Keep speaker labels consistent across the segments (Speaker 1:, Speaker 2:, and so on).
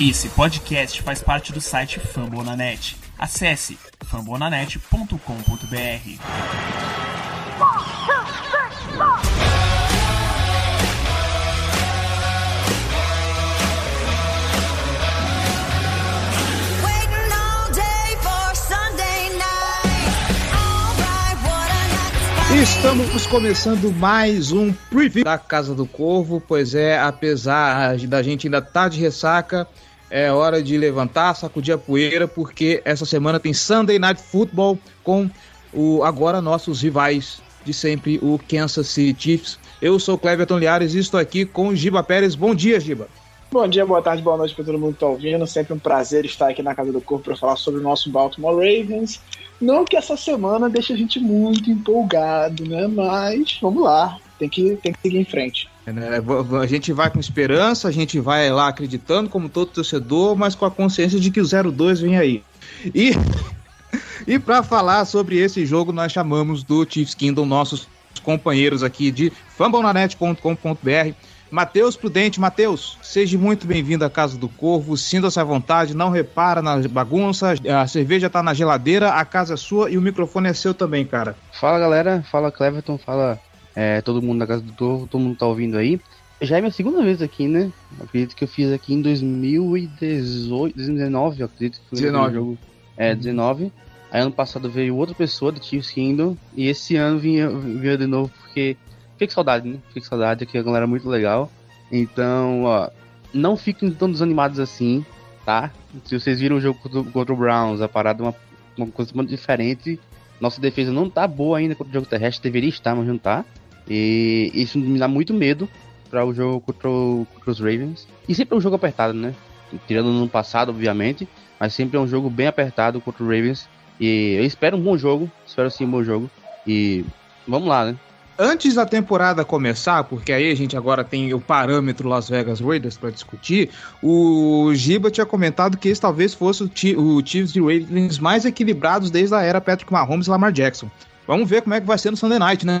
Speaker 1: Esse podcast faz parte do site Fambonanet. Acesse fambonanet.com.br.
Speaker 2: Estamos começando mais um preview da Casa do Corvo, pois é, apesar da gente ainda estar tá de ressaca, é hora de levantar, sacudir a poeira, porque essa semana tem Sunday Night Football com o agora nossos rivais de sempre, o Kansas City Chiefs. Eu sou o Cleverton Liares e estou aqui com o Giba Pérez. Bom dia, Giba.
Speaker 3: Bom dia, boa tarde, boa noite para todo mundo que tá ouvindo. Sempre um prazer estar aqui na Casa do Corpo para falar sobre o nosso Baltimore Ravens. Não que essa semana deixe a gente muito empolgado, né? Mas vamos lá, tem que, tem que seguir em frente.
Speaker 2: É, A gente vai com esperança, a gente vai lá acreditando, como todo torcedor, mas com a consciência de que o 0-2 vem aí. E, e para falar sobre esse jogo, nós chamamos do Chiefs Kingdom nossos companheiros aqui de fambonanet.com.br. Matheus Prudente, Matheus, seja muito bem-vindo à Casa do Corvo, sinta-se à vontade, não repara na bagunça, a cerveja tá na geladeira, a casa é sua e o microfone é seu também, cara.
Speaker 4: Fala galera, fala Cleverton, fala é, todo mundo da Casa do Corvo, todo mundo tá ouvindo aí. Já é minha segunda vez aqui, né? Acredito que eu fiz aqui em 2018, 2019, eu acredito que foi o
Speaker 2: 19.
Speaker 4: jogo. É, 19. Aí ano passado veio outra pessoa do Chiefs Kingdom, e esse ano vinha, vinha de novo porque fiquei com saudade, né? Fiquei com saudade, aqui a galera é muito legal. Então, ó, não fiquem tão desanimados assim, tá? Se vocês viram o jogo contra, contra o Browns, a parada é uma, uma coisa muito diferente. Nossa defesa não tá boa ainda contra o jogo terrestre, deveria estar, mas não tá. E isso me dá muito medo para o jogo contra, o- contra os Ravens. E sempre é um jogo apertado, né? Tirando no passado, obviamente, mas sempre é um jogo bem apertado contra o Ravens. E eu espero um bom jogo, espero sim um bom jogo. E vamos lá, né?
Speaker 2: Antes da temporada começar, porque aí a gente agora tem o parâmetro Las Vegas Raiders para discutir, o Giba tinha comentado que esse talvez fosse o, Chi- o Chiefs e Ravens mais equilibrados desde a era Patrick Mahomes e Lamar Jackson. Vamos ver como é que vai ser no Sunday Night, né?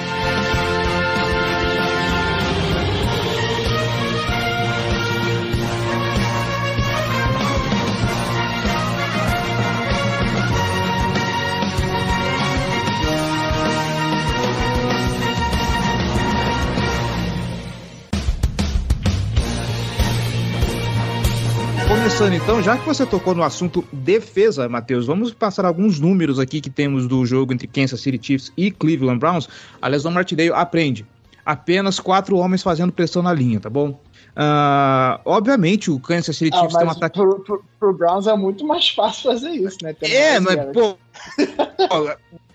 Speaker 2: Então, já que você tocou no assunto defesa, Matheus, vamos passar alguns números aqui que temos do jogo entre Kansas City Chiefs e Cleveland Browns. A lesão Martindale aprende. Apenas quatro homens fazendo pressão na linha, tá bom? Ah, obviamente o Kansas City
Speaker 3: Ah,
Speaker 2: Chiefs tem um ataque.
Speaker 3: pro, pro, pro Browns é muito mais fácil fazer isso, né? Tem
Speaker 2: É, mas, pô,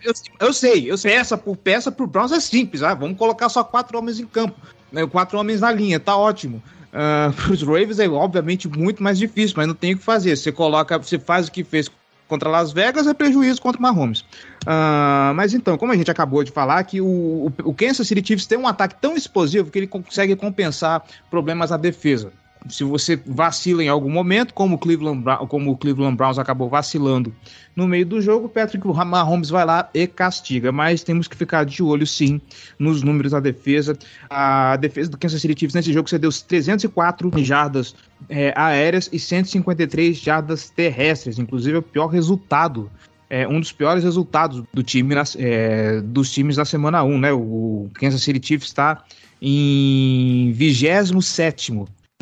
Speaker 2: eu, eu sei, eu sei, peça por peça pro Browns é simples, ah, vamos colocar só quatro homens em campo, né, quatro homens na linha, tá ótimo. Uh, pros Ravens é obviamente muito mais difícil, mas não tem o que fazer. Você coloca, você faz o que fez contra Las Vegas, é prejuízo contra Mahomes. Ah, mas então, como a gente acabou de falar, que o, o Kansas City Chiefs tem um ataque tão explosivo que ele consegue compensar problemas na defesa. Se você vacila em algum momento, como o Cleveland, como o Cleveland Browns acabou vacilando no meio do jogo, Patrick Mahomes vai lá e castiga. Mas temos que ficar de olho, sim, nos números da defesa. A defesa do Kansas City Chiefs nesse jogo cedeu 304 jardas é, aéreas e 153 jardas terrestres. Inclusive, é o pior resultado é um dos piores resultados do time é, dos times da semana 1, né? O Kansas City Chiefs está em 27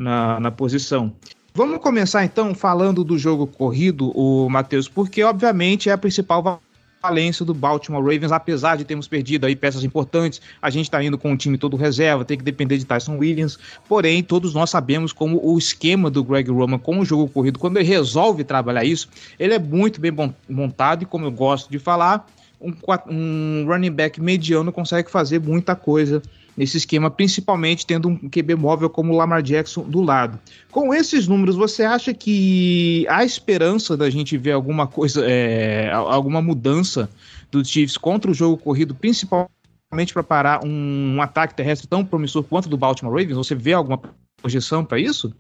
Speaker 2: na, na posição. Vamos começar então falando do jogo corrido, o Matheus, porque obviamente é a principal va- valência do Baltimore Ravens, apesar de termos perdido aí peças importantes, a gente está indo com o time todo reserva, tem que depender de Tyson Williams, porém todos nós sabemos como o esquema do Greg Roman com o jogo corrido, quando ele resolve trabalhar isso, ele é muito bem montado e como eu gosto de falar, um, um running back mediano consegue fazer muita coisa nesse esquema, principalmente tendo um QB móvel como o Lamar Jackson do lado. Com esses números, você acha que há esperança da gente ver alguma coisa, é, alguma mudança do Chiefs contra o jogo corrido, principalmente para parar um, um ataque terrestre tão promissor quanto o do Baltimore Ravens? Você vê alguma projeção para isso?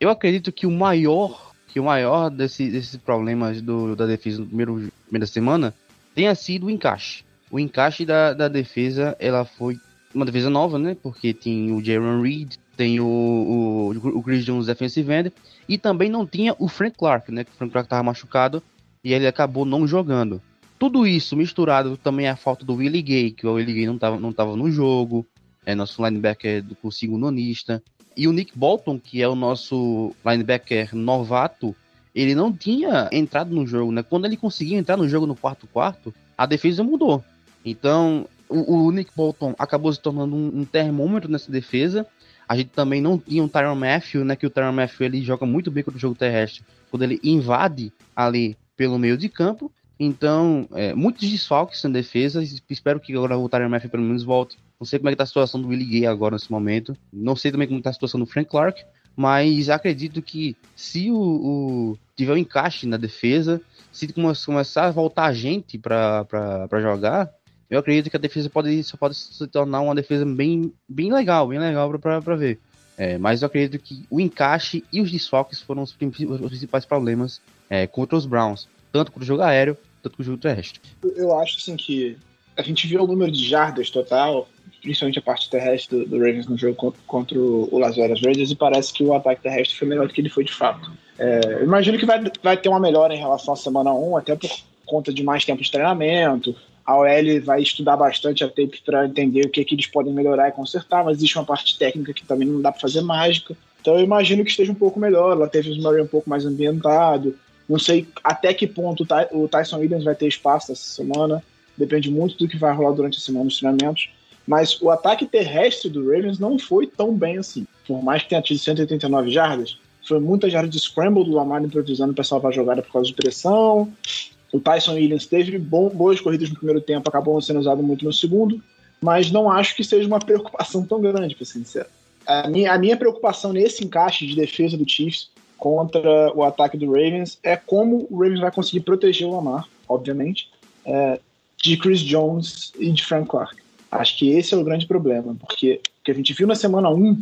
Speaker 4: Eu acredito que o maior, que o maior desse- desses problemas do- da defesa no primeiro primeira semana tenha sido o encaixe. O encaixe da, da defesa, ela foi uma defesa nova, né? Porque tem o Jaron Reed, tem o, o, o Chris Jones defensive end, e também não tinha o Frank Clark, né? Que o Frank Clark estava machucado e ele acabou não jogando. Tudo isso misturado também a falta do Willie Gay, que o Willie Gay não estava não tava no jogo, é nosso linebacker do consigo nonista. E o Nick Bolton, que é o nosso linebacker novato, ele não tinha entrado no jogo, né? Quando ele conseguiu entrar no jogo no quarto quarto, a defesa mudou. Então, o, o Nick Bolton acabou se tornando um, um, termômetro nessa defesa. A gente também não tinha um Tyron Matthew, né? Que o Tyron Matthew ele joga muito bem contra o jogo terrestre. Quando ele invade ali pelo meio de campo. Então, é, muitos desfalques na defesa. Espero que agora o Tyron Matthew pelo menos volte. Não sei como é que tá a situação do Willie Gay agora nesse momento. Não sei também como tá a situação do Frank Clark. Mas acredito que se o, o tiver um encaixe na defesa, se começar a voltar a gente para jogar, eu acredito que a defesa pode, só pode se tornar uma defesa bem, bem legal, bem legal para ver. É, mas eu acredito que o encaixe e os desfoques foram os, os principais problemas é, contra os Browns, tanto com o jogo aéreo, tanto com o jogo terrestre.
Speaker 3: Eu acho assim que a gente viu o número de jardas total, principalmente a parte terrestre do, do Ravens no jogo contra, contra o Las Vegas Raiders, e parece que o ataque terrestre foi melhor do que ele foi de fato. É, imagino que vai, vai ter uma melhora em relação à semana 1, até por conta de mais tempo de treinamento, a OL vai estudar bastante a tape para entender o que, que eles podem melhorar e consertar, mas existe uma parte técnica que também não dá para fazer mágica. Então eu imagino que esteja um pouco melhor. Ela teve o Murray um pouco mais ambientado. Não sei até que ponto o Tyson Williams vai ter espaço essa semana. Depende muito do que vai rolar durante a semana nos treinamentos. Mas o ataque terrestre do Ravens não foi tão bem assim. Por mais que tenha tido 189 jardas, foi muita jarda de scramble do Lamar improvisando para salvar a jogada por causa de pressão. O Tyson Williams teve bom, boas corridas no primeiro tempo, acabou não sendo usado muito no segundo, mas não acho que seja uma preocupação tão grande, para ser sincero. A minha, a minha preocupação nesse encaixe de defesa do Chiefs contra o ataque do Ravens é como o Ravens vai conseguir proteger o Lamar, obviamente, é, de Chris Jones e de Frank Clark. Acho que esse é o grande problema, porque o que a gente viu na semana 1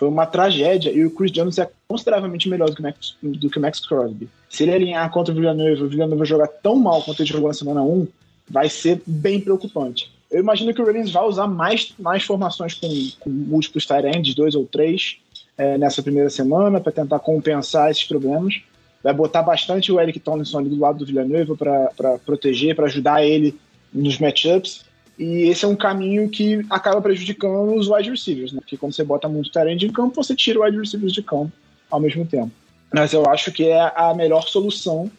Speaker 3: foi uma tragédia e o Chris Jones é consideravelmente melhor do que o Max, do que o Max Crosby. Se ele alinhar contra o Villanova, o Villanova jogar tão mal quanto ele jogou na semana 1, vai ser bem preocupante. Eu imagino que o Ravens vai usar mais, mais formações com, com múltiplos tight dois ou três, é, nessa primeira semana, para tentar compensar esses problemas. Vai botar bastante o Eric Tomlinson ali do lado do Villanova para proteger, para ajudar ele nos matchups. E esse é um caminho que acaba prejudicando os wide receivers, né? Porque quando você bota muito talento em campo, você tira o wide receivers de campo ao mesmo tempo. Mas eu acho que é a melhor solução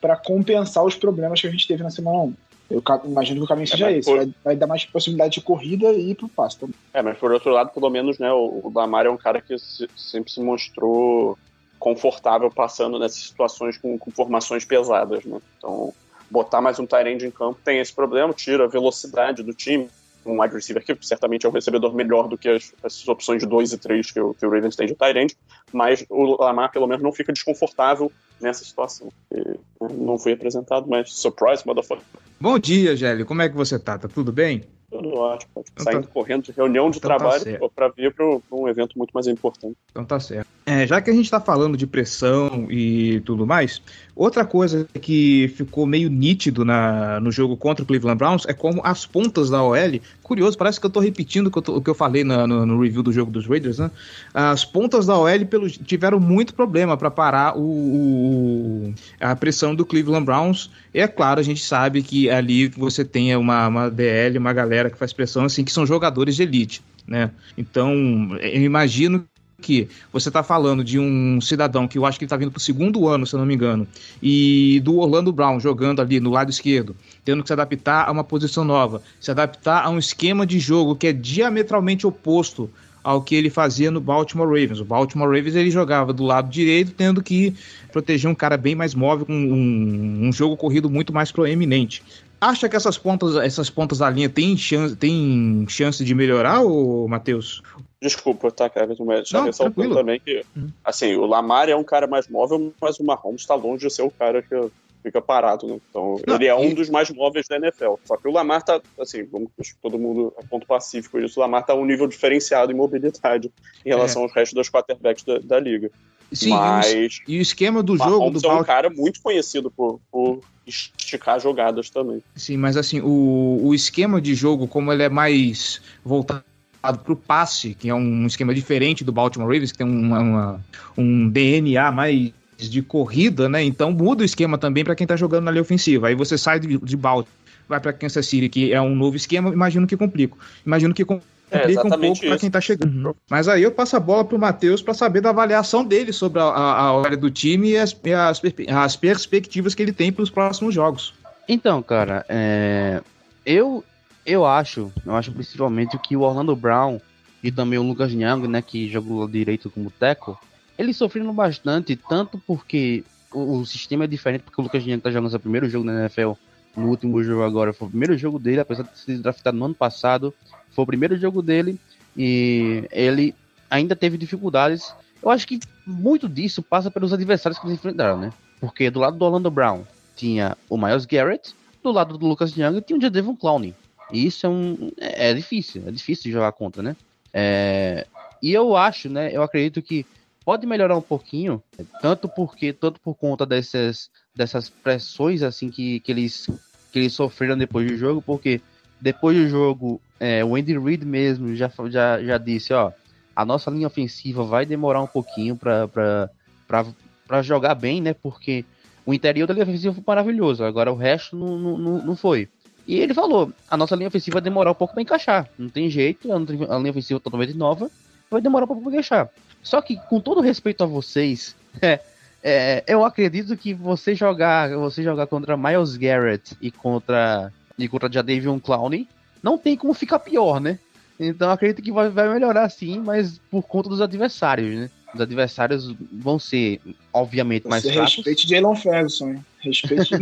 Speaker 3: para compensar os problemas que a gente teve na semana 1. Eu imagino que o caminho é, seja esse. Por... Vai, vai, dar mais possibilidade de corrida e ir pro passe também.
Speaker 5: É, mas por outro lado, pelo menos, né, o, o Lamar é um cara que se, sempre se mostrou confortável passando nessas situações com, com formações pesadas, né? Então, botar mais um Tyrande em campo tem esse problema, tira a velocidade do time. Um wide receiver que certamente é um recebedor melhor do que as, as opções de 2 e 3 que o, que o Ravens tem de Tyrande, mas o Lamar pelo menos não fica desconfortável nessa situação. E, né, não foi apresentado, mas surprise, motherfucker.
Speaker 2: Bom dia, Gélio. Como é que você tá? Tá tudo bem?
Speaker 5: Tudo ótimo. Então Saindo tá... correndo de reunião de então tá trabalho tá para vir para um evento muito mais importante.
Speaker 2: Então tá certo. É, já que a gente está falando de pressão e tudo mais, outra coisa que ficou meio nítido na, no jogo contra o Cleveland Browns é como as pontas da OL, curioso, parece que eu estou repetindo o que eu, tô, o que eu falei na, no, no, review do jogo dos Raiders, né? As pontas da OL pelo, tiveram muito problema para parar o, o, a pressão do Cleveland Browns. E é claro, a gente sabe que ali você tem uma, uma DL, uma galera que faz pressão assim, que são jogadores de elite. Né? Então, eu imagino que você está falando de um cidadão que eu acho que ele está vindo para o segundo ano, se eu não me engano, e do Orlando Brown jogando ali no lado esquerdo, tendo que se adaptar a uma posição nova, se adaptar a um esquema de jogo que é diametralmente oposto ao que ele fazia no Baltimore Ravens. O Baltimore Ravens ele jogava do lado direito, tendo que proteger um cara bem mais móvel, com um, um jogo corrido muito mais proeminente. Acha que essas pontas, essas pontas da linha têm chance, têm chance de melhorar, Matheus?
Speaker 5: Desculpa, tá, cara, mas já ressaltando também que, uhum. assim, o Lamar é um cara mais móvel, mas o Mahomes está longe de ser o cara que fica parado, né? Então, Não, ele é um e... dos mais móveis da NFL. Só que o Lamar tá, assim, vamos todo mundo a ponto pacífico disso, o Lamar tá um nível diferenciado em mobilidade em relação é. aos restos dos quarterbacks da, da liga.
Speaker 2: Sim, mas,
Speaker 5: e
Speaker 2: o esquema do jogo do
Speaker 5: é um cara muito conhecido por, por esticar jogadas também.
Speaker 2: Sim, mas assim, o, o esquema de jogo, como ele é mais voltado para o passe, que é um esquema diferente do Baltimore Ravens, que tem uma, uma- um DNA mais de corrida, né? Então muda o esquema também para quem tá jogando na linha ofensiva. Aí você sai de, de Baltimore, vai para Kansas City, que é um novo esquema, imagino que complica. Imagino que com-
Speaker 5: É,
Speaker 2: complica um pouco para quem tá chegando. Mas aí eu passo a bola pro Matheus para saber da avaliação dele sobre a, a, a hora do time e as, e as, as perspectivas que ele tem para os próximos jogos.
Speaker 4: Então, cara, é, eu eu acho, eu acho principalmente que o Orlando Brown e também o Lucas Young, né, que jogou direito como teco, eles sofreram bastante, tanto porque o, o sistema é diferente, porque o Lucas Young tá jogando seu primeiro jogo na NFL, no último jogo agora, foi o primeiro jogo dele, apesar de sido draftado no ano passado, foi o primeiro jogo dele e ele ainda teve dificuldades. Eu acho que muito disso passa pelos adversários que eles enfrentaram, né? Porque do lado do Orlando Brown tinha o Miles Garrett, do lado do Lucas Young tinha o Jadevon Clowney. E isso é um é, é difícil, é difícil de jogar contra, né? É, e eu acho, né? Eu acredito que pode melhorar um pouquinho, tanto porque tanto por conta dessas dessas pressões assim que, que eles que eles sofreram depois do jogo, porque depois do jogo é, o Andy Reid mesmo já já, já disse, ó, a nossa linha ofensiva vai demorar um pouquinho para jogar bem, né? Porque o interior da linha ofensiva foi maravilhoso, agora o resto não, não não foi. E ele falou, a nossa linha ofensiva vai demorar um pouco para encaixar. Não tem jeito, a linha ofensiva totalmente nova, vai demorar um pouco para encaixar. Só que, com todo respeito a vocês, é, é, eu acredito que você jogar, você jogar contra Miles Garrett e contra e contra Jadavion Clowney, não tem como ficar pior, né? Então acredito que vai, vai melhorar sim, mas por conta dos adversários, né? Os adversários vão ser, obviamente, mais
Speaker 3: Você
Speaker 4: fracos.
Speaker 3: respeite Jalen Ferguson, hein? Respeite.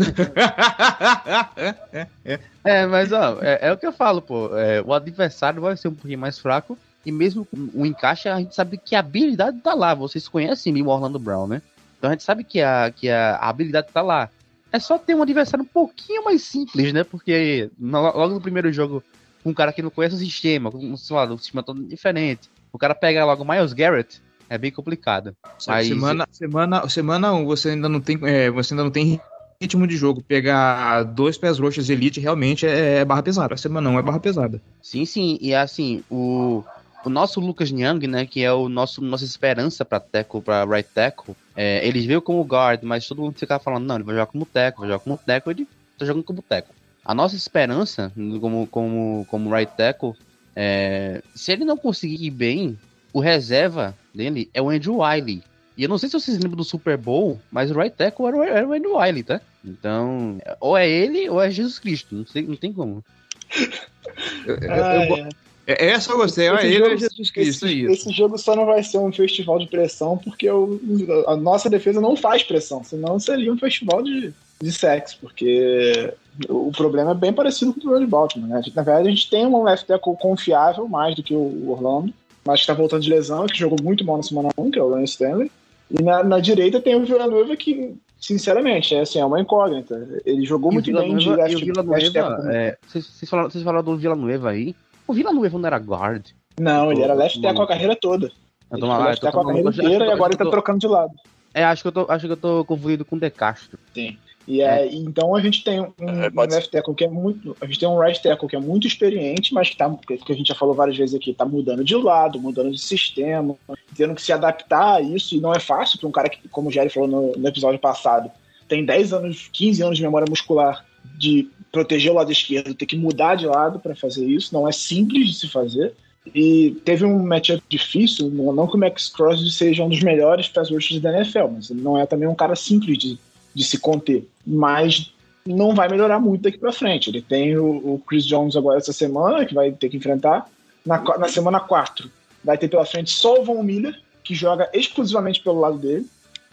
Speaker 4: É, mas ó, é, é o que eu falo, pô. é, o adversário vai ser um pouquinho mais fraco. E mesmo com o encaixe, a gente sabe que a habilidade tá lá. Vocês conhecem o Orlando Brown, né? Então a gente sabe que a, que a, habilidade tá lá. É só ter um adversário um pouquinho mais simples, né? Porque logo no primeiro jogo, com um cara que não conhece o sistema, com sei lá, o sistema todo diferente. O cara pega logo Miles Garrett, é bem complicado. Aí,
Speaker 2: semana, semana, semana 1, você ainda não tem, é, você ainda não tem ritmo de jogo. Pegar dois pés roxos elite realmente é, é barra pesada. Semana 1 é barra pesada.
Speaker 4: Sim, sim, e assim, o, o nosso Lucas Young, né, que é o nosso nossa esperança para tackle, para right tackle, é, ele veio como guard, mas todo mundo ficava falando, não, ele vai jogar como tackle, vai jogar como tackle, ele tá jogando como tackle. A nossa esperança como como como right tackle, é, se ele não conseguir ir bem, o reserva dele é o Andrew Wiley. E eu não sei se vocês lembram do Super Bowl, mas o right tackle era, o- era o Andrew Wiley, tá? Então, ou é ele ou é Jesus Cristo, não sei, não tem como.
Speaker 2: Eu, eu-
Speaker 3: Ah,
Speaker 2: eu
Speaker 3: é.
Speaker 2: é, essa eu gostei. Olha,
Speaker 3: Esse
Speaker 2: ele
Speaker 3: jogo-
Speaker 2: é Jesus Cristo, é
Speaker 3: esse,
Speaker 2: isso.
Speaker 3: esse jogo só não vai ser um festival de pressão porque o- a nossa defesa não faz pressão, senão seria um festival de, de sexo, porque o problema é bem parecido com o problema de Baltimore. Né? Na verdade, a gente tem um left tackle confiável mais do que o Orlando, mas que tá voltando de lesão, que jogou muito mal na semana 1, que é o Ryan Stanley. E na, na direita tem o Villanueva que, sinceramente, é, assim, é uma incógnita. Ele jogou
Speaker 4: E
Speaker 3: muito bem de
Speaker 4: e
Speaker 3: left,
Speaker 4: o. Villanueva, é, vocês, vocês falaram, vocês falaram do Villanueva aí. O Villanueva não era guard.
Speaker 3: Não, ele era left tackle a carreira toda.
Speaker 4: Eu
Speaker 3: Ele
Speaker 4: tô mal-
Speaker 3: left
Speaker 4: eu tô
Speaker 3: a carreira inteira
Speaker 4: que
Speaker 3: e
Speaker 4: tô-
Speaker 3: agora ele tá
Speaker 4: tô-
Speaker 3: trocando de lado.
Speaker 4: É, acho que eu tô, acho que eu tô confundido com o De Castro.
Speaker 3: E é, então a gente tem um,
Speaker 5: É,
Speaker 3: um left tackle que é muito. A gente tem um right tackle que é muito experiente, mas que, tá, que a gente já falou várias vezes aqui, tá mudando de lado, mudando de sistema, tendo que se adaptar a isso, e não é fácil para um cara que, como o Jerry falou no, no episódio passado, tem 10 anos, 15 anos de memória muscular de proteger o lado esquerdo, ter que mudar de lado para fazer isso, não é simples de se fazer. E teve um matchup difícil, não não que o Max Crosby seja um dos melhores pass rushers da NFL, mas ele não é também um cara simples de, de se conter. Mas não vai melhorar muito daqui para frente. Ele tem o, o Chris Jones agora essa semana, que vai ter que enfrentar. Na, na semana 4, vai ter pela frente só o Von Miller, que joga exclusivamente pelo lado dele.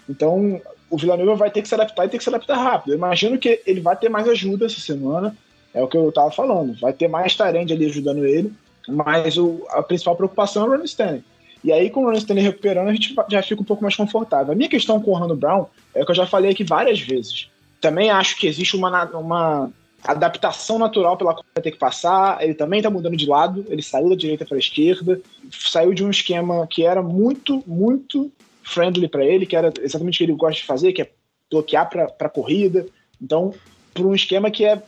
Speaker 3: Então, o Villanova vai ter que se adaptar e ter que se adaptar rápido. Eu imagino que ele vai ter mais ajuda essa semana, é o que eu tava falando. Vai ter mais Tyrande ali ajudando ele, mas o- a principal preocupação é o Ronnie Stanley. E aí, com o Ronnie Stanley recuperando, a gente já fica um pouco mais confortável. A minha questão com o Orlando Brown é o que eu já falei aqui várias vezes. Também acho que existe uma, uma adaptação natural pela qual vai ter que passar. Ele também tá mudando de lado, ele saiu da direita para a esquerda, saiu de um esquema que era muito, muito friendly para ele, que era exatamente o que ele gosta de fazer, que é bloquear para corrida. Então, para um esquema que é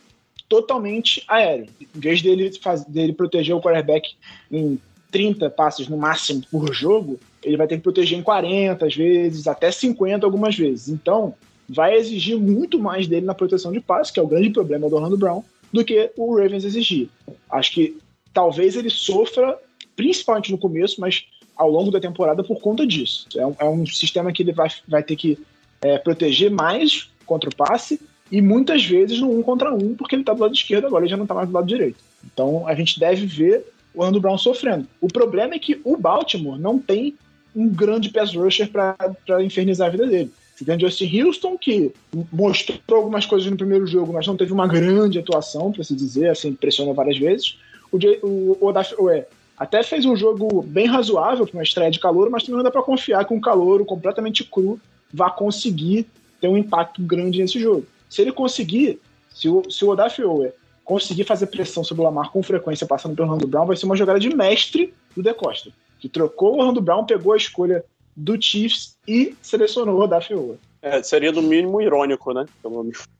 Speaker 3: totalmente aéreo. Em vez dele, faz, dele proteger o quarterback em 30 passes no máximo por jogo, ele vai ter que proteger em 40 às vezes, até 50 algumas vezes. Então, vai exigir muito mais dele na proteção de passe, que é o grande problema do Orlando Brown, do que o Ravens exigir. Acho que talvez ele sofra, principalmente no começo, mas ao longo da temporada por conta disso. É um, é um sistema que ele vai, vai ter que é, proteger mais contra o passe e muitas vezes no um contra um, porque ele está do lado esquerdo, agora ele já não está mais do lado direito. Então a gente deve ver o Orlando Brown sofrendo. O problema é que o Baltimore não tem um grande pass rusher para infernizar a vida dele. Você tem Justin Houston, que mostrou algumas coisas no primeiro jogo, mas não teve uma grande atuação, para se dizer, assim, pressionou várias vezes. O, J, o Odaf, Ué, até fez um jogo bem razoável para uma estreia de calor, mas também não dá para confiar que um calor completamente cru vá conseguir ter um impacto grande nesse jogo. Se ele conseguir, se o, se o Odaf Owe conseguir fazer pressão sobre o Lamar com frequência passando pelo Orlando Brown, vai ser uma jogada de mestre do De Costa, que trocou o Orlando Brown, pegou a escolha do Chiefs e selecionou o Owe.
Speaker 5: É, seria no mínimo irônico, né?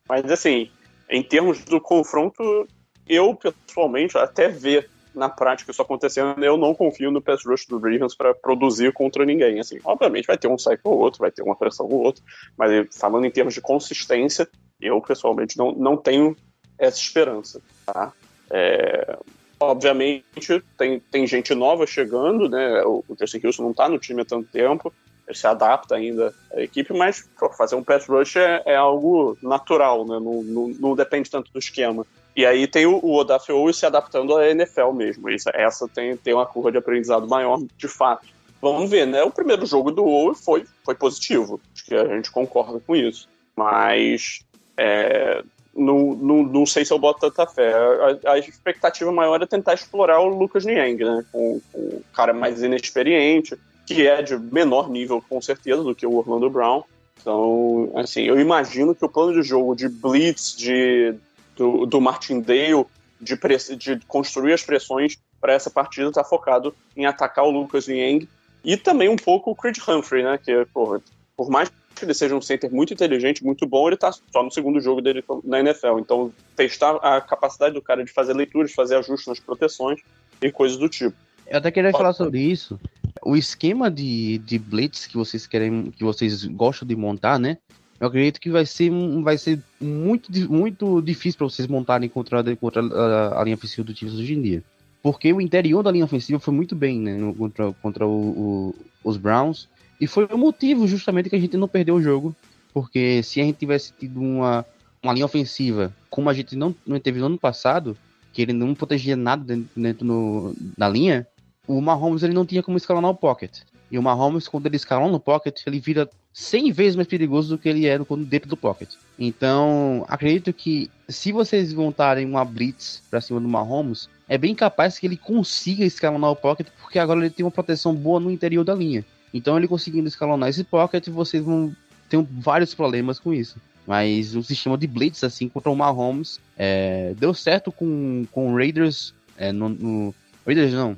Speaker 5: Mas assim, em termos do confronto, eu pessoalmente até ver na prática isso acontecendo, eu não confio no pass rush do Ravens para produzir contra ninguém. Assim, obviamente vai ter um cycle ou outro, vai ter uma pressão ou outro, mas falando em termos de consistência, eu pessoalmente não, não tenho essa esperança, tá? É, obviamente tem, tem gente nova chegando, né? O, o Houston não está no time há tanto tempo, ele se adapta ainda à equipe, mas pô, fazer um pass rush é, é algo natural, né? Não, não, não, depende tanto do esquema. E aí tem o, o Odaf se adaptando à NFL mesmo. Isso, essa tem, tem uma curva de aprendizado maior, de fato. Vamos ver, né? O primeiro jogo do Owe foi, foi positivo. Acho que a gente concorda com isso. Mas é, não, não, não sei se eu boto tanta fé. A, a, expectativa maior é tentar explorar o Lucas Niang, né? Com, com o cara mais inexperiente, que é de menor nível, com certeza, do que o Orlando Brown. Então, assim, eu imagino que o plano de jogo de blitz, de do, do Martindale de, de construir as pressões para essa partida está focado em atacar o Lucas Niang e também um pouco o Creed Humphrey, né? Que, porra, por mais ele seja um center muito inteligente, muito bom, ele está só no segundo jogo dele na NFL. Então, testar a capacidade do cara de fazer leituras, fazer ajustes nas proteções e coisas do tipo.
Speaker 4: Eu até queria falar sobre isso. O esquema de, de blitz que vocês querem, que vocês gostam de montar, né? Eu acredito que vai ser, vai ser muito, muito difícil para vocês montarem contra, contra a, a, linha ofensiva do Chiefs hoje em dia. Porque o interior da linha ofensiva foi muito bem né, contra, contra o, o, os Browns. E foi o motivo justamente que a gente não perdeu o jogo. Porque se a gente tivesse tido uma, uma linha ofensiva como a gente não, não teve no ano passado, que ele não protegia nada dentro, dentro no, da linha, o Mahomes ele não tinha como escalar o pocket. E o Mahomes, quando ele escala no pocket, ele vira 100 vezes mais perigoso do que ele era quando dentro do pocket. Então, acredito que se vocês montarem uma blitz para cima do Mahomes, é bem capaz que ele consiga escalonar o pocket, porque agora ele tem uma proteção boa no interior da linha. Então, ele conseguindo escalonar esse pocket, vocês vão ter vários problemas com isso. Mas o sistema de blitz, assim, contra o Mahomes, é, deu certo com, com o Raiders, é, no, no, Raiders não,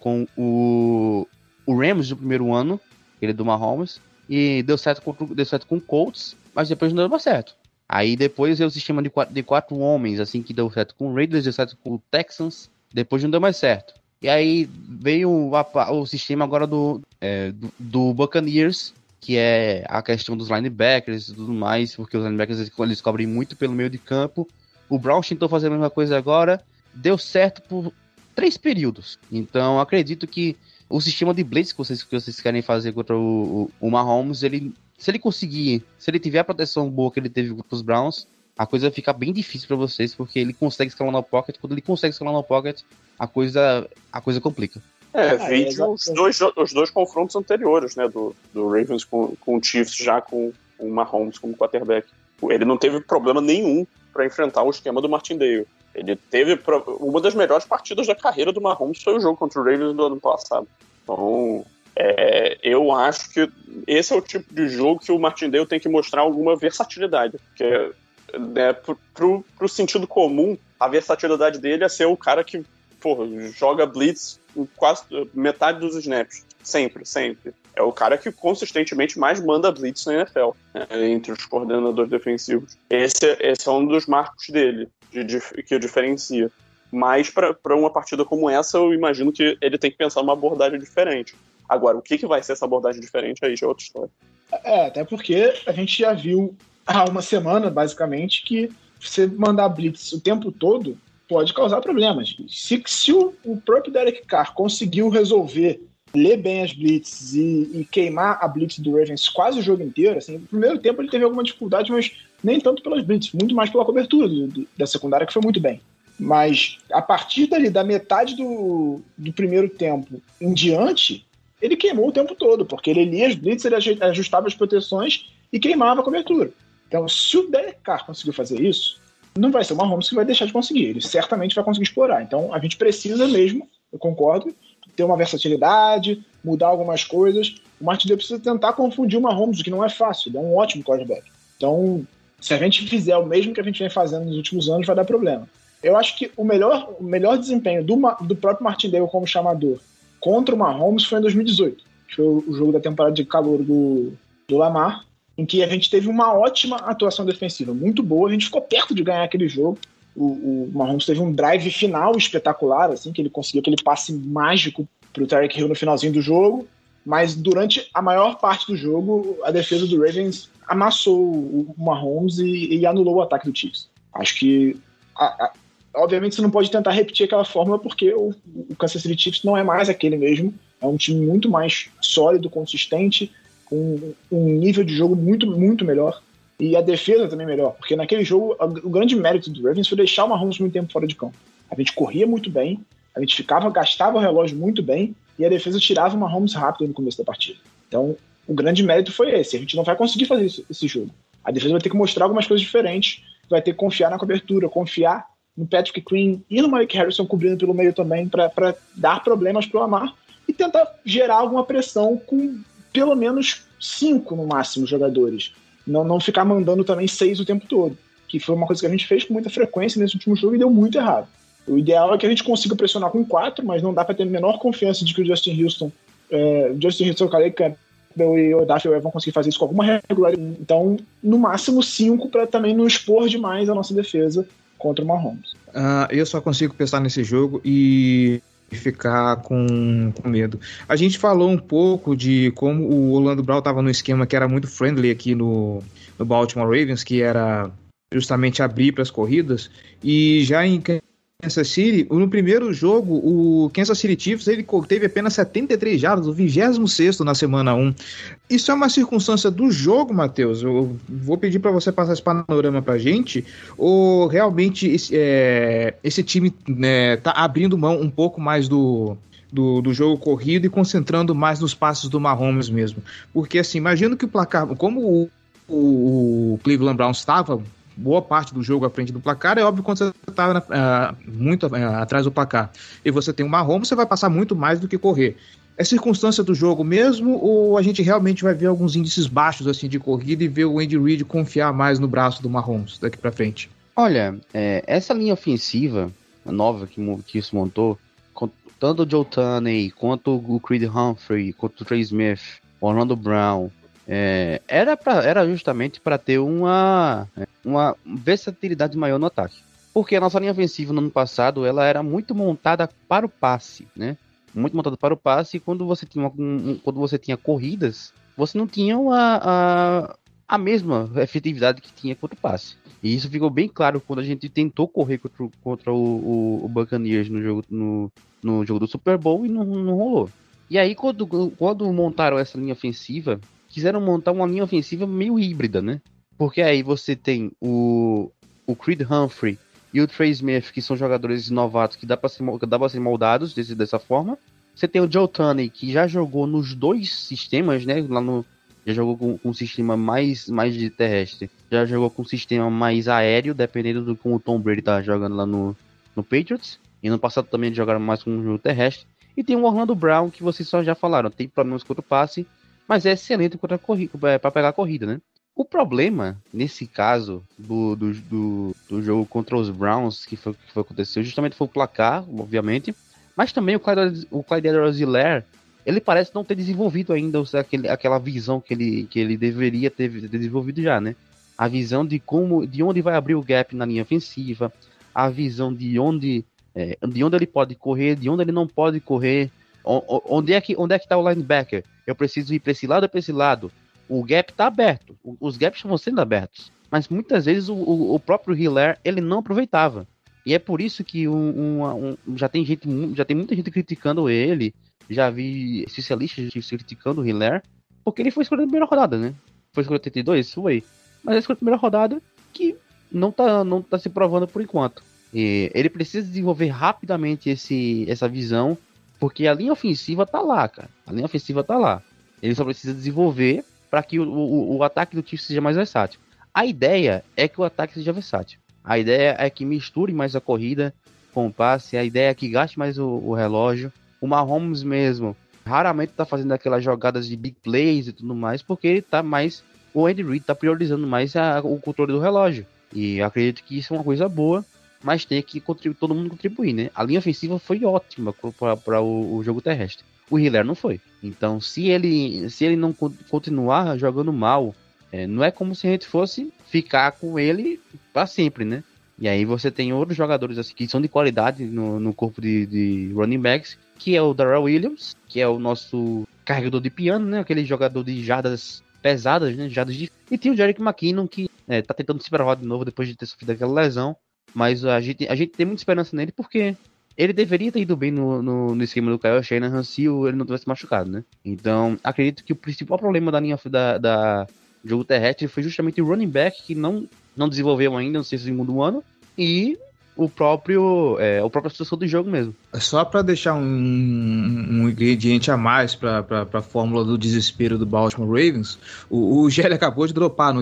Speaker 4: com o o Rams no primeiro ano, ele é do Mahomes, e deu certo com, deu certo com o Colts, mas depois não deu mais certo. Aí depois veio o sistema de quatro, de quatro homens, assim, que deu certo com o Raiders, deu certo com o Texans, depois não deu mais certo. E aí veio o, o sistema agora do, é, do, do, Buccaneers, que é a questão dos linebackers e tudo mais, porque os linebackers eles, cobrem muito pelo meio de campo. O Browns tentou fazer a mesma coisa agora, deu certo por três períodos. Então acredito que o sistema de blitz que vocês, que vocês querem fazer contra o, o, o Mahomes, ele, se ele conseguir, se ele tiver a proteção boa que ele teve contra os Browns, a coisa fica bem difícil para vocês, porque ele consegue escalar no pocket. Quando ele consegue escalar no pocket, a coisa, a coisa complica.
Speaker 5: É, ah, é os, dois, os dois confrontos anteriores, né? Do, do Ravens com, com o Chiefs, já com o Mahomes como quarterback. Ele não teve problema nenhum para enfrentar o esquema do Martindale. Ele teve uma das melhores partidas da carreira do Mahomes foi o jogo contra o Ravens do ano passado. Então, é, eu acho que esse é o tipo de jogo que o Martindale tem que mostrar alguma versatilidade. Porque, né, pro, pro, pro sentido comum, a versatilidade dele é ser o cara que porra, joga blitz quase metade dos snaps. Sempre, sempre. É o cara que consistentemente mais manda blitz na NFL, né, entre os coordenadores defensivos. Esse, esse é um dos marcos dele, de, de, que o diferencia. Mas para uma partida como essa, eu imagino que ele tem que pensar numa abordagem diferente. Agora, o que, que vai ser essa abordagem diferente aí já é outra história.
Speaker 3: É, até porque a gente já viu há uma semana, basicamente, que você mandar blitz o tempo todo pode causar problemas. Se, se o, o próprio Derek Carr conseguiu resolver ler bem as blitzes e, e, queimar a blitz do Ravens quase o jogo inteiro, assim, no primeiro tempo ele teve alguma dificuldade, mas nem tanto pelas blitzes, muito mais pela cobertura do, do, da secundária, que foi muito bem. Mas a partir dali, da metade do, do primeiro tempo em diante, ele queimou o tempo todo, porque ele lia as blitzes, ele ajustava as proteções e queimava a cobertura. Então, se o Derek Carr conseguiu fazer isso, não vai ser o Mahomes que vai deixar de conseguir. Ele certamente vai conseguir explorar. Então, a gente precisa mesmo, eu concordo, ter uma versatilidade, mudar algumas coisas. O Martindale precisa tentar confundir o Mahomes, o que não é fácil. Ele é um ótimo quarterback. Então, se a gente fizer o mesmo que a gente vem fazendo nos últimos anos, vai dar problema. Eu acho que o melhor, o melhor desempenho do, do próprio Martindale como chamador contra o Mahomes foi em 2018, que foi o jogo da temporada de calor do, do Lamar, em que a gente teve uma ótima atuação defensiva, muito boa. A gente ficou perto de ganhar aquele jogo. O, o Mahomes teve um drive final espetacular, assim, que ele conseguiu aquele passe mágico para o Tarek Hill no finalzinho do jogo. Mas durante a maior parte do jogo, a defesa do Ravens amassou o Mahomes e, e anulou o ataque do Chiefs. Acho que, a, a, obviamente, você não pode tentar repetir aquela fórmula porque o, o Kansas City Chiefs não é mais aquele mesmo. É um time muito mais sólido, consistente, com um nível de jogo muito, muito melhor. E a defesa também melhor, porque naquele jogo o grande mérito do Ravens foi deixar o Mahomes muito tempo fora de campo. A gente corria muito bem, a gente ficava, gastava o relógio muito bem e a defesa tirava o Mahomes rápido no começo da partida. Então, o grande mérito foi esse. A gente não vai conseguir fazer isso, esse jogo. A defesa vai ter que mostrar algumas coisas diferentes, vai ter que confiar na cobertura, confiar no Patrick Queen e no Mike Harrison cobrindo pelo meio também para dar problemas para o Lamar e tentar gerar alguma pressão com pelo menos cinco no máximo jogadores. Não, não ficar mandando também seis o tempo todo. Que foi uma coisa que a gente fez com muita frequência nesse último jogo e deu muito errado. O ideal é que a gente consiga pressionar com quatro, mas não dá para ter a menor confiança de que o Justin Houston, é, Justin Houston, Calais Campbell e o Daffy vão conseguir fazer isso com alguma regularidade. Então, no máximo cinco para também não expor demais a nossa defesa contra o Mahomes.
Speaker 2: Uh, eu só consigo pensar nesse jogo e ficar com, com medo. A gente falou um pouco de como o Orlando Brown estava no esquema que era muito friendly aqui no, no Baltimore Ravens, que era justamente abrir para as corridas, e já em Kansas City, no primeiro jogo, o Kansas City Chiefs ele teve apenas 73 jardas, o 26 na semana 1. Isso é uma circunstância do jogo, Matheus. Eu vou pedir para você passar esse panorama para gente, ou realmente esse, é, esse time né, tá abrindo mão um pouco mais do, do, do, jogo corrido e concentrando mais nos passos do Mahomes mesmo. Porque assim, imagino que o placar, como o, o, o Cleveland Browns estava boa parte do jogo à frente do placar, é óbvio quando você está uh, muito uh, atrás do placar e você tem uma Mahomes, você vai passar muito mais do que correr. É circunstância do jogo mesmo ou a gente realmente vai ver alguns índices baixos assim de corrida e ver o Andy Reid confiar mais no braço do Mahomes daqui para frente?
Speaker 4: Olha, é, essa linha ofensiva nova que, que isso montou, tanto o Joe Tunney, quanto o Creed Humphrey, quanto o Trey Smith, Orlando Brown, é, era, pra, era justamente para ter uma, uma versatilidade maior no ataque. Porque a nossa linha ofensiva no ano passado ela era muito montada para o passe, né? Muito montada para o passe e quando você tinha, quando você tinha corridas, você não tinha a, a, a mesma efetividade que tinha contra o passe. E isso ficou bem claro quando a gente tentou correr contra, contra o, o, o Buccaneers no jogo, no, no jogo do Super Bowl e não, não rolou. E aí, quando, quando montaram essa linha ofensiva, quiseram montar uma linha ofensiva meio híbrida, né? Porque aí você tem o, o Creed Humphrey e o Trey Smith, que são jogadores novatos que dá para ser, dá ser moldados desse, dessa forma. Você tem o Joe Tunney, que já jogou nos dois sistemas, né? Lá no, já jogou com, com um sistema mais, mais de terrestre. Já jogou com um sistema mais aéreo, dependendo do como o Tom Brady tá jogando lá no, no Patriots. E no passado também jogaram mais com um jogo terrestre. E tem o Orlando Brown, que vocês só já falaram, tem problemas contra o passe, mas é excelente para é, pegar a corrida, né? O problema, nesse caso, do, do, do, do, jogo contra os Browns, que foi que foi aconteceu, justamente foi o placar, obviamente, mas também o Clyde, o Clyde Edwards-Helaire, ele parece não ter desenvolvido ainda aquele, aquela visão que ele, que ele deveria ter, desenvolvido já, né? A visão de como, de onde vai abrir o gap na linha ofensiva, a visão de onde é, de onde ele pode correr, de onde ele não pode correr, onde é que onde é que tá o linebacker? Eu preciso ir para esse lado ou para esse lado? O gap tá aberto, os gaps estão sendo abertos, mas muitas vezes o, o- o próprio Hiller ele não aproveitava. E é por isso que um, um- um- já tem gente, já tem muita gente criticando ele, já vi especialistas criticando o porque ele foi escolhido na primeira rodada, né? Foi escolhido 82, foi. Mas ele escolhido na primeira rodada que não tá, não tá se provando por enquanto. E ele precisa desenvolver rapidamente esse, essa visão, porque a linha ofensiva tá lá, cara. A linha ofensiva tá lá. Ele só precisa desenvolver para que o, o, o ataque do Chiefs seja mais versátil. A ideia é que o ataque seja versátil. A ideia é que misture mais a corrida com o passe. A ideia é que gaste mais o, o relógio. O Mahomes mesmo raramente tá fazendo aquelas jogadas de big plays e tudo mais, porque ele tá mais. O Andy Reid tá priorizando mais a- o controle do relógio. E acredito que isso é uma coisa boa, mas tem que contribuir, todo mundo contribuir, né? A linha ofensiva foi ótima para o, o jogo terrestre. O Hiller não foi. Então, se ele, se ele não con- continuar jogando mal, é, não é como se a gente fosse ficar com ele para sempre, né? E aí você tem outros jogadores assim, que são de qualidade no, no corpo de, de running backs, que é o Darrell Williams, que é o nosso carregador de piano, né? Aquele jogador de jardas pesadas, né? Jardas de... E tem o Jerick McKinnon, que é, tá tentando se provar de novo depois de ter sofrido aquela lesão. Mas a gente, a gente tem muita esperança nele porque ele deveria ter ido bem no, no, no esquema do Kyle Shanahan se ele não tivesse machucado, né? Então, acredito que o principal problema da linha da, da jogo terrestre foi justamente o running back que não, não desenvolveu ainda no seu segundo ano e o próprio é, própria situação do jogo mesmo.
Speaker 2: Só para deixar um, um ingrediente a mais para a fórmula do desespero do Baltimore Ravens, o, o Gelli acabou de dropar a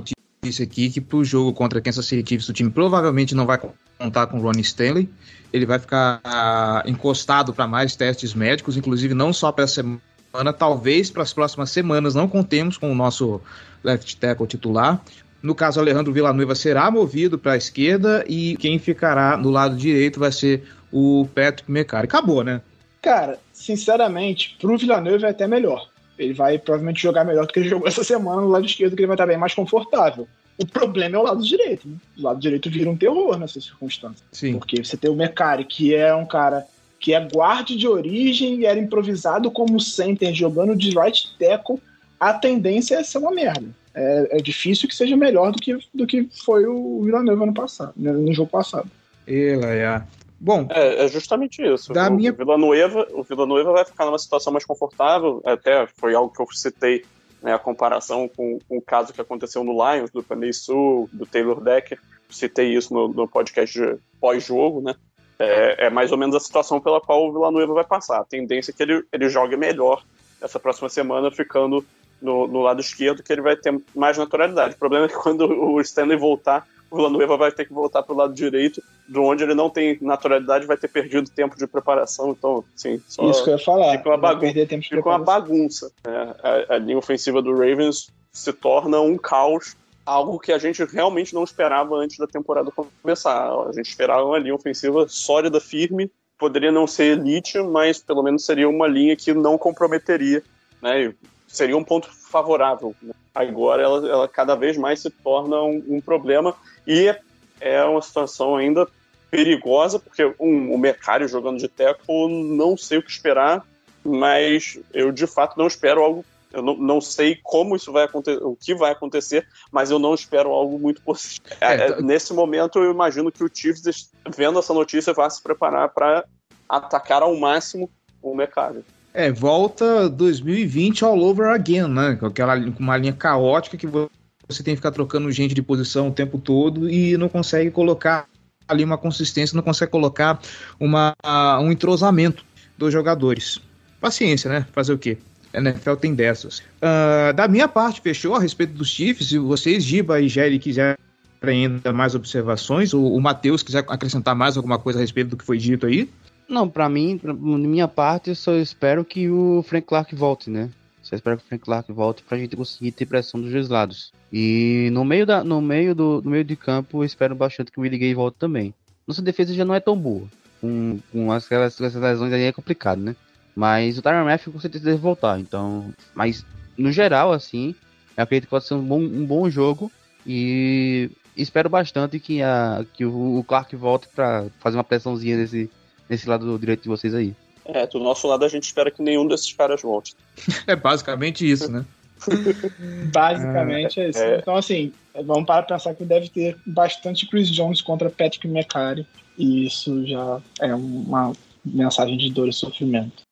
Speaker 2: notícia aqui que para o jogo contra Kansas City Chiefs o time provavelmente não vai contar com o Ronnie Stanley. Ele vai ficar ah, encostado para mais testes médicos, inclusive não só para essa semana, talvez para as próximas semanas não contemos com o nosso left tackle titular. No caso, Alejandro Villanueva será movido para a esquerda e quem ficará do lado direito vai ser o Patrick McCarry. Acabou, né?
Speaker 3: Cara, sinceramente, pro Villanova é até melhor. Ele vai provavelmente jogar melhor do que ele jogou essa semana no lado esquerdo, que ele vai estar bem mais confortável. O problema é o lado direito. Né? O lado direito vira um terror nessas circunstâncias.
Speaker 2: Sim.
Speaker 3: Porque você tem o Mecari, que é um cara que é guarde de origem e era improvisado como center, jogando de right tackle, a tendência é ser uma merda. É, é difícil que seja melhor do que, do que foi o Villanova no passado, né, no jogo passado.
Speaker 2: Ela é. Bom,
Speaker 5: É, é justamente isso.
Speaker 2: Da
Speaker 5: o,
Speaker 2: minha-
Speaker 5: Villanueva, o Villanueva vai ficar numa situação mais confortável, até foi algo que eu citei, né, a comparação com, com o caso que aconteceu no Lions, do Panay Sul, do Taylor Decker, citei isso no, no podcast pós-jogo, né, é, é mais ou menos a situação pela qual o Villanueva vai passar. A tendência é que ele, ele jogue melhor essa próxima semana, ficando no, no lado esquerdo, que ele vai ter mais naturalidade. O problema é que quando o Stanley voltar, o Villanueva vai ter que voltar para o lado direito, de onde ele não tem naturalidade, vai ter perdido tempo de preparação. Então, sim, só
Speaker 3: Isso que eu ia falar.
Speaker 5: fica uma
Speaker 3: vai
Speaker 5: bagun-
Speaker 3: perder tempo de
Speaker 5: fica uma bagunça. né? A, a linha ofensiva do Ravens se torna um caos, algo que a gente realmente não esperava antes da temporada começar. A gente esperava uma linha ofensiva sólida, firme, poderia não ser elite, mas pelo menos seria uma linha que não comprometeria, né? E seria um ponto favorável. né? Agora ela, ela cada vez mais se torna um, um problema e é uma situação ainda perigosa, porque um, o Mercário jogando de teco, não sei o que esperar, mas eu de fato não espero algo. Eu não, não sei como isso vai acontecer, o que vai acontecer, mas eu não espero algo muito positivo.
Speaker 2: É,
Speaker 5: É,
Speaker 2: tá-
Speaker 5: nesse momento, eu imagino que o Chiefs, vendo essa notícia, vai se preparar para atacar ao máximo o Mercário.
Speaker 2: é, volta 2020 all over again, né? Com aquela com uma linha caótica que você tem que ficar trocando gente de posição o tempo todo e não consegue colocar ali uma consistência, não consegue colocar uma, um entrosamento dos jogadores. Paciência, né? Fazer o quê? A NFL tem dessas. Ah, da minha parte, fechou a respeito dos Chiefs. Se vocês, Giba e Gelli, quiserem ainda mais observações, ou o Matheus quiser acrescentar mais alguma coisa a respeito do que foi dito aí,
Speaker 4: Não, pra mim, de minha parte, eu só espero que o Frank Clark volte, né? Só espero que o Frank Clark volte pra gente conseguir ter pressão dos dois lados. E no meio, da, no meio, do, no meio de campo, eu espero bastante que o Willie Gay volte também. Nossa defesa já não é tão boa. Com, com as- aquelas, essas lesões aí é complicado, né? Mas o Tyron Matthew com certeza deve voltar. Então, mas no geral, assim, eu acredito que pode ser um bom, um bom jogo. E espero bastante que, a, que o, o Clark volte pra fazer uma pressãozinha nesse, nesse lado direito de vocês aí.
Speaker 5: É, do nosso lado a gente espera que nenhum desses caras volte.
Speaker 2: É basicamente isso, né?
Speaker 3: Basicamente é isso.
Speaker 5: É.
Speaker 3: Então, assim, vamos para pensar que deve ter bastante Chris Jones contra Patrick McCarry. E isso já é uma mensagem de dor e sofrimento.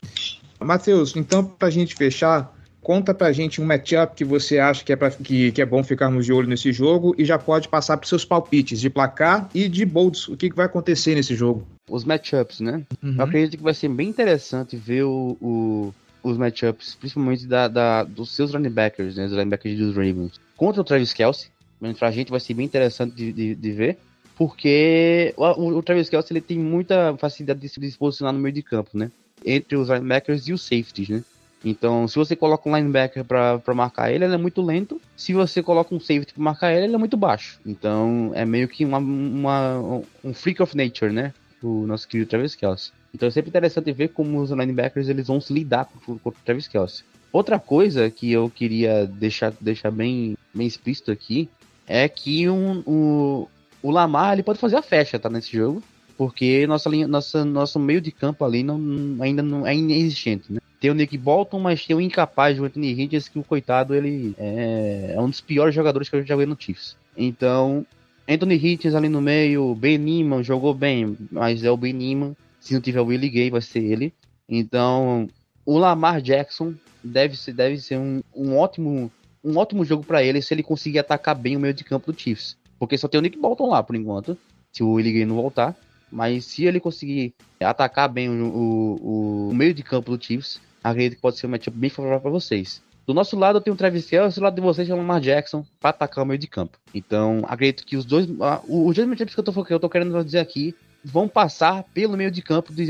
Speaker 2: Matheus, então pra gente fechar, conta pra gente um matchup que você acha que é, pra, que, que é bom ficarmos de olho nesse jogo e já pode passar pros seus palpites de placar e de bolts. O que, que vai acontecer nesse jogo?
Speaker 4: Os matchups, né?
Speaker 2: Uhum.
Speaker 4: Eu acredito que vai ser bem interessante ver o, o- os matchups, principalmente da, da- dos seus linebackers, né? Os linebackers dos Ravens. Contra o Travis Kelsey. Mas Pra gente vai ser bem interessante de, de- de ver. Porque o, o- o Travis Kelsey ele tem muita facilidade de se de se posicionar no meio de campo, né? Entre os linebackers e os safeties, né? Então, se você coloca um linebacker pra marcar ele, ele é muito lento. Se você coloca um safety pra marcar ele, ele é muito baixo. Então, é meio que uma, uma- um freak of nature, né? O nosso querido Travis Kelsey. Então é sempre interessante ver como os linebackers eles vão se lidar com, com o Travis Kelsey. Outra coisa que eu queria deixar, deixar bem, bem explícito aqui é que um, o, o Lamar ele pode fazer a festa tá, nesse jogo, porque nossa linha, nossa, nosso meio de campo ali não, ainda não é inexistente. Né? Tem o Nick Bolton, mas tem o incapaz do Anthony Hitchens, que o coitado ele é, é um dos piores jogadores que eu já vi no Chiefs. Então, Anthony Hitchens ali no meio, Ben Neiman jogou bem, mas é o Ben Neiman. Se não tiver o Willie Gay, vai ser ele. Então, o Lamar Jackson deve ser, deve ser um, um ótimo um ótimo jogo para ele se ele conseguir atacar bem o meio de campo do Chiefs. Porque só tem o Nick Bolton lá por enquanto, se o Willie Gay não voltar. Mas se ele conseguir atacar bem o, o, o meio de campo do Chiefs, acredito que pode ser um matchup bem favorável para vocês. Do nosso lado eu tenho o Travis Kelce, do lado de vocês é o Lamar Jackson para atacar o meio de campo. Então, acredito que os dois. ah, os dois matchups que eu, tô, que eu tô querendo dizer aqui vão passar pelo meio de campo de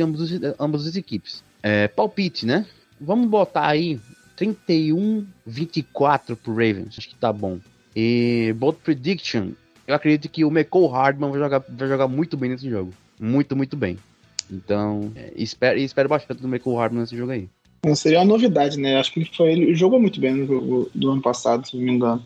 Speaker 4: ambas as equipes. É, palpite, né? Vamos botar aí 31-24 pro Ravens. Acho que tá bom. E Bold Prediction. Eu acredito que o McCall Hardman vai jogar, vai jogar muito bem nesse jogo. Muito, muito bem. Então, é, espero, espero bastante do McCall Hardman nesse jogo aí.
Speaker 3: Não seria uma novidade, né? Acho que ele foi. Ele jogou muito bem no jogo do ano passado, se não me engano.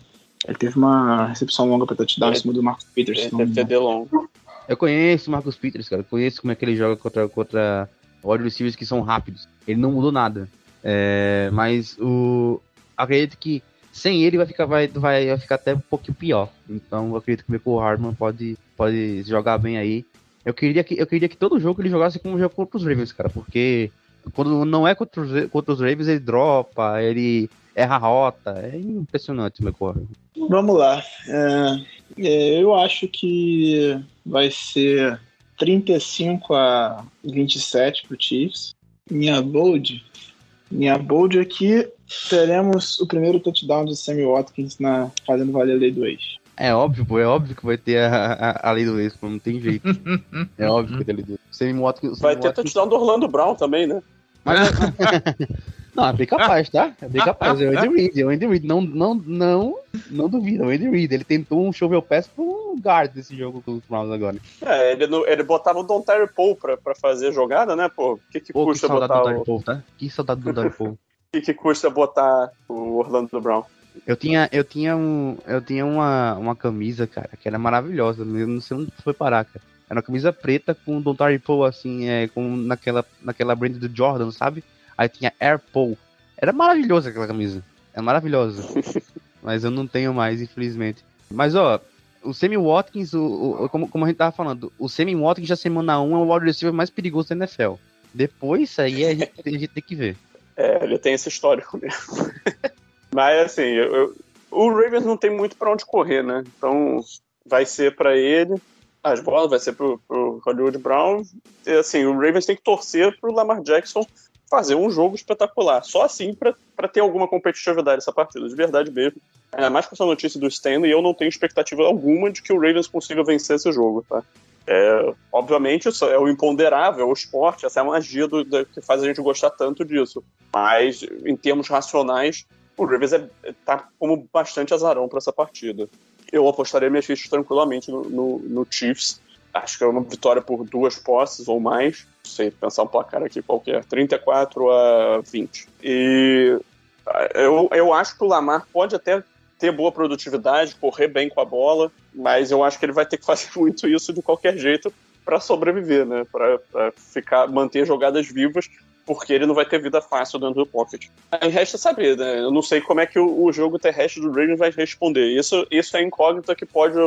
Speaker 3: Ele teve uma recepção longa pra touchdown em cima do Marcus Peters. me
Speaker 5: Deve ter delongo.
Speaker 4: Eu conheço o Marcus Peters, cara. Eu conheço como é que ele joga contra, contra wide receivers que são rápidos. Ele não mudou nada. É, mas o. Acredito que sem ele vai ficar, vai, vai, vai ficar até um pouquinho pior. Então eu acredito que o Michael Hardman pode, pode jogar bem aí. Eu queria, que, eu queria que todo jogo ele jogasse como jogo contra os Ravens, cara. Porque quando não é contra os, contra os Ravens, ele dropa, ele erra a rota. É impressionante o Hardman.
Speaker 3: Vamos lá. É, é, eu acho que vai ser 35 a 27 pro Chiefs. Minha bold. Minha bold aqui teremos o primeiro touchdown de Sammy Watkins na fazendo valer a lei do ex.
Speaker 4: É óbvio, pô, é óbvio que vai ter a, a, a lei do ex, pô, não tem jeito. é óbvio que vai ter a lei do ex. Sammy Watkins-
Speaker 5: Vai
Speaker 4: Sammy
Speaker 5: ter
Speaker 4: Watkins-
Speaker 5: touchdown do Orlando Brown também, né?
Speaker 4: Mas- não, é bem capaz, tá? É bem capaz. É o Andy Reid, é o Andy Reid. Não, não, não, não duvida, é o Andy Reid. Ele tentou um shovel pass pro guard desse jogo com os Browns agora.
Speaker 5: É, ele, não- ele botava o Don Terry Paul pra, pra fazer jogada, né, pô? O que, que
Speaker 4: Pô, que
Speaker 5: custa
Speaker 4: saudade
Speaker 5: botar
Speaker 4: do
Speaker 5: o.
Speaker 4: Paul, tá? Que saudade do Dark Paul.
Speaker 5: O que, que custa botar o Orlando Brown?
Speaker 4: Eu tinha, eu tinha, um, eu tinha uma, uma camisa, cara, que era maravilhosa. Eu não sei onde foi parar, cara. Era uma camisa preta com o Don Paul, assim, é, com naquela, naquela brand do Jordan, sabe? Aí tinha Air Paul. Era maravilhosa aquela camisa. É maravilhosa. Mas eu não tenho mais, infelizmente. Mas, ó, o Sammy Watkins, o, o- como, como a gente tava falando, o Sammy Watkins já semana 1 é o wide receiver mais perigoso da NFL. Depois, aí a gente, a gente tem que ver.
Speaker 5: É, ele tem esse histórico mesmo. Mas assim, eu- eu- o Ravens não tem muito pra onde correr, né? Então vai ser pra ele as bolas, vai ser pro, pro Hollywood Brown. E, assim, o Ravens tem que torcer pro Lamar Jackson fazer um jogo espetacular. Só assim pra ter alguma competitividade essa partida, de verdade mesmo. Ainda mais com essa notícia do Stanley, eu não tenho expectativa alguma de que o Ravens consiga vencer esse jogo, tá? É, obviamente, isso é o imponderável, é o esporte, essa é a magia do, da- que faz a gente gostar tanto disso. Mas, em termos racionais, o Ravens é, tá como bastante azarão para essa partida. Eu apostaria minhas fichas tranquilamente no, no, no Chiefs. Acho que é uma vitória por duas posses ou mais. Sei pensar um placar aqui qualquer. 34 a 20. E ah, eu, eu acho que o Lamar pode até ter boa produtividade, correr bem com a bola, mas eu acho que ele vai ter que fazer muito isso de qualquer jeito, para sobreviver, né? Para ficar manter jogadas vivas, porque ele não vai ter vida fácil dentro do pocket. Aí resta saber, né? Eu não sei como é que o, o jogo terrestre do Ravens vai responder. Isso, isso é incógnita que pode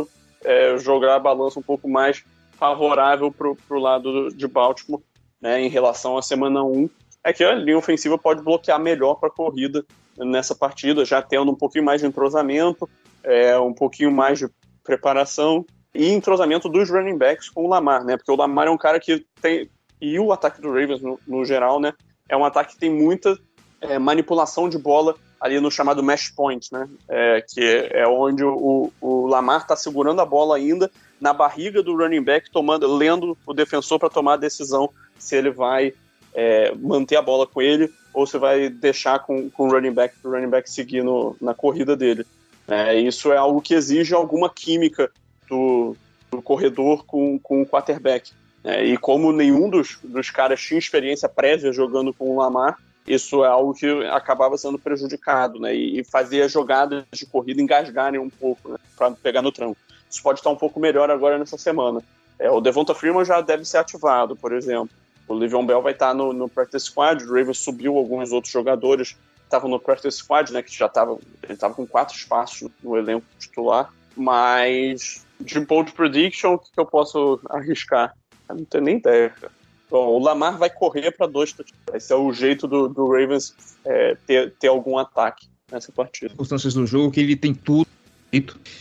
Speaker 5: é, jogar a balança um pouco mais favorável pro, pro lado de Baltimore, né? Em relação à semana 1. É que a linha ofensiva pode bloquear melhor para a corrida nessa partida, já tendo um pouquinho mais de entrosamento, é, um pouquinho mais de preparação e entrosamento dos running backs com o Lamar, né? Porque o Lamar é um cara que tem. E o ataque do Ravens, no, no geral, né? É um ataque que tem muita é, manipulação de bola ali no chamado mesh point, né? É, que é onde o, o Lamar está segurando a bola ainda na barriga do running back, tomando, lendo o defensor para tomar a decisão se ele vai é, manter a bola com ele ou se vai deixar com, com o running back o running back seguir no, na corrida dele. É, isso é algo que exige alguma química do, do corredor com, com o quarterback. É, e como nenhum dos, dos caras tinha experiência prévia jogando com o Lamar, isso é algo que acabava sendo prejudicado, né? E, e fazia jogadas de corrida engasgarem um pouco, né? Para pegar no tranco. Isso pode estar um pouco melhor agora nessa semana. É, o Devonta Freeman já deve ser ativado, por exemplo. O Livion Bell vai estar no, no practice squad. O Ravens subiu alguns outros jogadores que estavam no practice squad, né? Que já estavam, ele estava com quatro espaços no, elenco titular. Mas de bold prediction, o que, que eu posso arriscar? Não tenho nem ideia. Cara. Bom, o Lamar vai correr para dois touchdowns. Esse é o jeito do, do Ravens é, ter, ter algum ataque nessa partida.
Speaker 2: circunstâncias do jogo, que ele tem tudo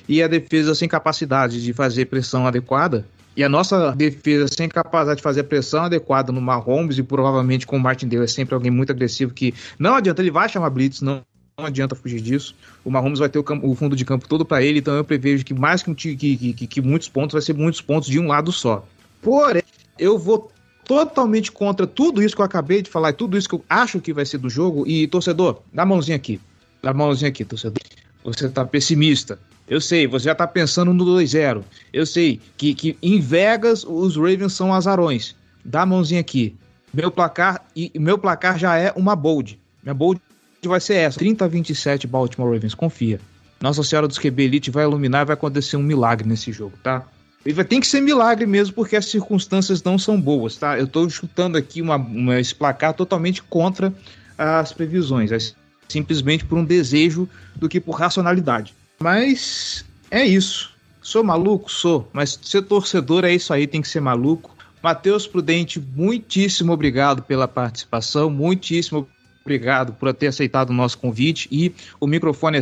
Speaker 2: e a defesa sem capacidade de fazer pressão adequada. E a nossa defesa sem capacidade de fazer pressão adequada no Mahomes e provavelmente com o Martindale é sempre alguém muito agressivo que não adianta, ele vai chamar blitz, não, não adianta fugir disso. O Mahomes vai ter o, campo, o fundo de campo todo para ele, então eu prevejo que mais que, um, que, que, que muitos pontos, vai ser muitos pontos de um lado só. Porém, eu vou totalmente contra tudo isso que eu acabei de falar e tudo isso que eu acho que vai ser do jogo. E, torcedor, dá a mãozinha aqui. Dá a mãozinha aqui, torcedor. Você tá pessimista. Eu sei, você já tá pensando no 2-0. Eu sei que, que em Vegas os Ravens são azarões. Dá a mãozinha aqui. Meu placar, e meu placar já é uma bold. Minha bold vai ser essa: 30 a 27 Baltimore Ravens. Confia. Nossa Senhora dos QB Elite vai iluminar vai acontecer um milagre nesse jogo, tá? Ter que ser milagre mesmo, porque as circunstâncias não são boas, tá? Eu tô chutando aqui uma, uma, esse placar totalmente contra as previsões. É simplesmente por um desejo do que por racionalidade. Mas é isso. Sou maluco? Sou. Mas ser torcedor é isso aí, tem que ser maluco. Matheus Prudente, muitíssimo obrigado pela participação, muitíssimo obrigado por ter aceitado o nosso convite e o microfone é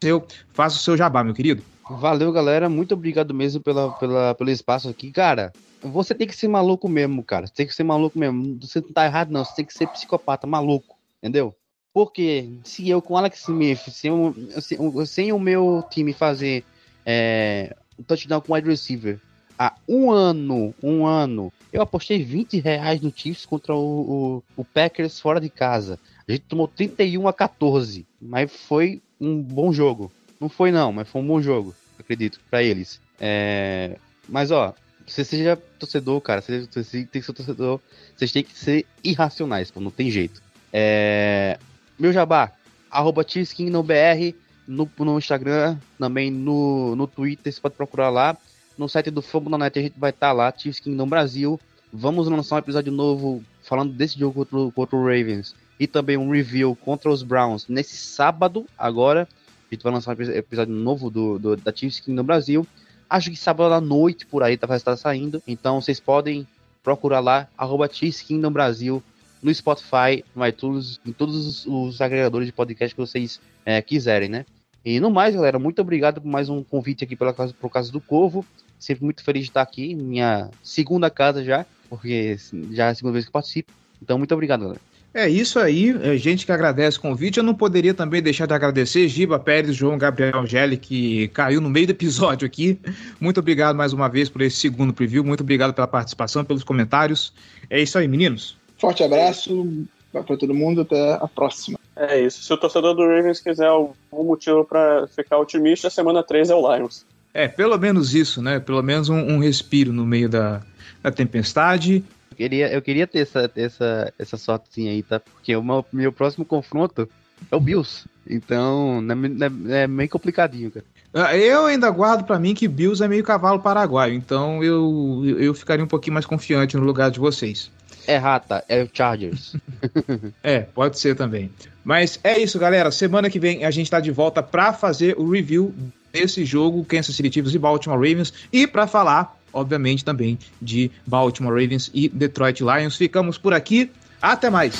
Speaker 2: seu. Faça o seu jabá, meu querido.
Speaker 4: Valeu, galera. Muito obrigado mesmo pela, pela, pelo espaço aqui. Cara, você tem que ser maluco mesmo, cara. Você tem que ser maluco mesmo. Você não tá errado, não. Você tem que ser psicopata, maluco. Entendeu? Porque se eu com Alex Smith, sem, sem, sem o meu time fazer é, um touchdown com wide receiver há um ano, um ano, eu apostei 20 reais no Chiefs contra o, o, o Packers fora de casa. A gente tomou 31 a 14, mas foi um bom jogo. Não foi não, mas foi um bom jogo, acredito, pra eles. É, mas ó, você seja torcedor, cara, você, você tem que ser torcedor, vocês têm que ser irracionais, pô, não tem jeito. É, meu jabá, arroba TSkinNoBR no, no Instagram, também no, no Twitter, você pode procurar lá. No site do Fórmula Net a gente vai estar lá, Chiefs Kingdom Brasil. Vamos lançar um episódio novo falando desse jogo contra, contra o Ravens. E também um review contra os Browns nesse sábado, agora. A gente vai lançar um epi- episódio novo do, do- da Chiefs Kingdom Brasil. Acho que sábado à noite por aí tá, vai estar saindo. Então vocês podem procurar lá, arroba Chiefs Kingdom Brasil no Spotify, no iTunes, em todos os, os agregadores de podcast que vocês é, quiserem, né? E no mais, galera, muito obrigado por mais um convite aqui pela casa, por Casa do Corvo. Sempre muito feliz de estar aqui, minha segunda casa já, porque já é a segunda vez que participo. Então, muito obrigado, galera.
Speaker 2: É isso aí, é gente que agradece o convite. Eu não poderia também deixar de agradecer Giba Pérez, João Gabriel Gelli, que caiu no meio do episódio aqui. Muito obrigado mais uma vez por esse segundo preview. Muito obrigado pela participação, pelos comentários. É isso aí, meninos.
Speaker 3: Forte abraço pra todo mundo, até a próxima.
Speaker 5: É isso. Se o torcedor do Ravens quiser algum motivo pra ficar otimista, a semana 3 é o Lions.
Speaker 2: É, pelo menos isso, né? Pelo menos um, um respiro no meio da, da tempestade.
Speaker 4: Eu queria, eu queria ter essa, essa, essa sortezinha aí, tá? Porque o meu, meu próximo confronto é o Bills. Então, é, é- é meio complicadinho, cara.
Speaker 2: Ah, Eu ainda guardo pra mim que Bills é meio cavalo paraguaio, então eu, eu ficaria um pouquinho mais confiante no lugar de vocês.
Speaker 4: É rata, é o Chargers.
Speaker 2: É, pode ser também. Mas é isso, galera. Semana que vem a gente tá de volta pra fazer o review desse jogo, Kansas City Chiefs e Baltimore Ravens, e pra falar, obviamente, também de Baltimore Ravens e Detroit Lions. Ficamos por aqui. Até mais.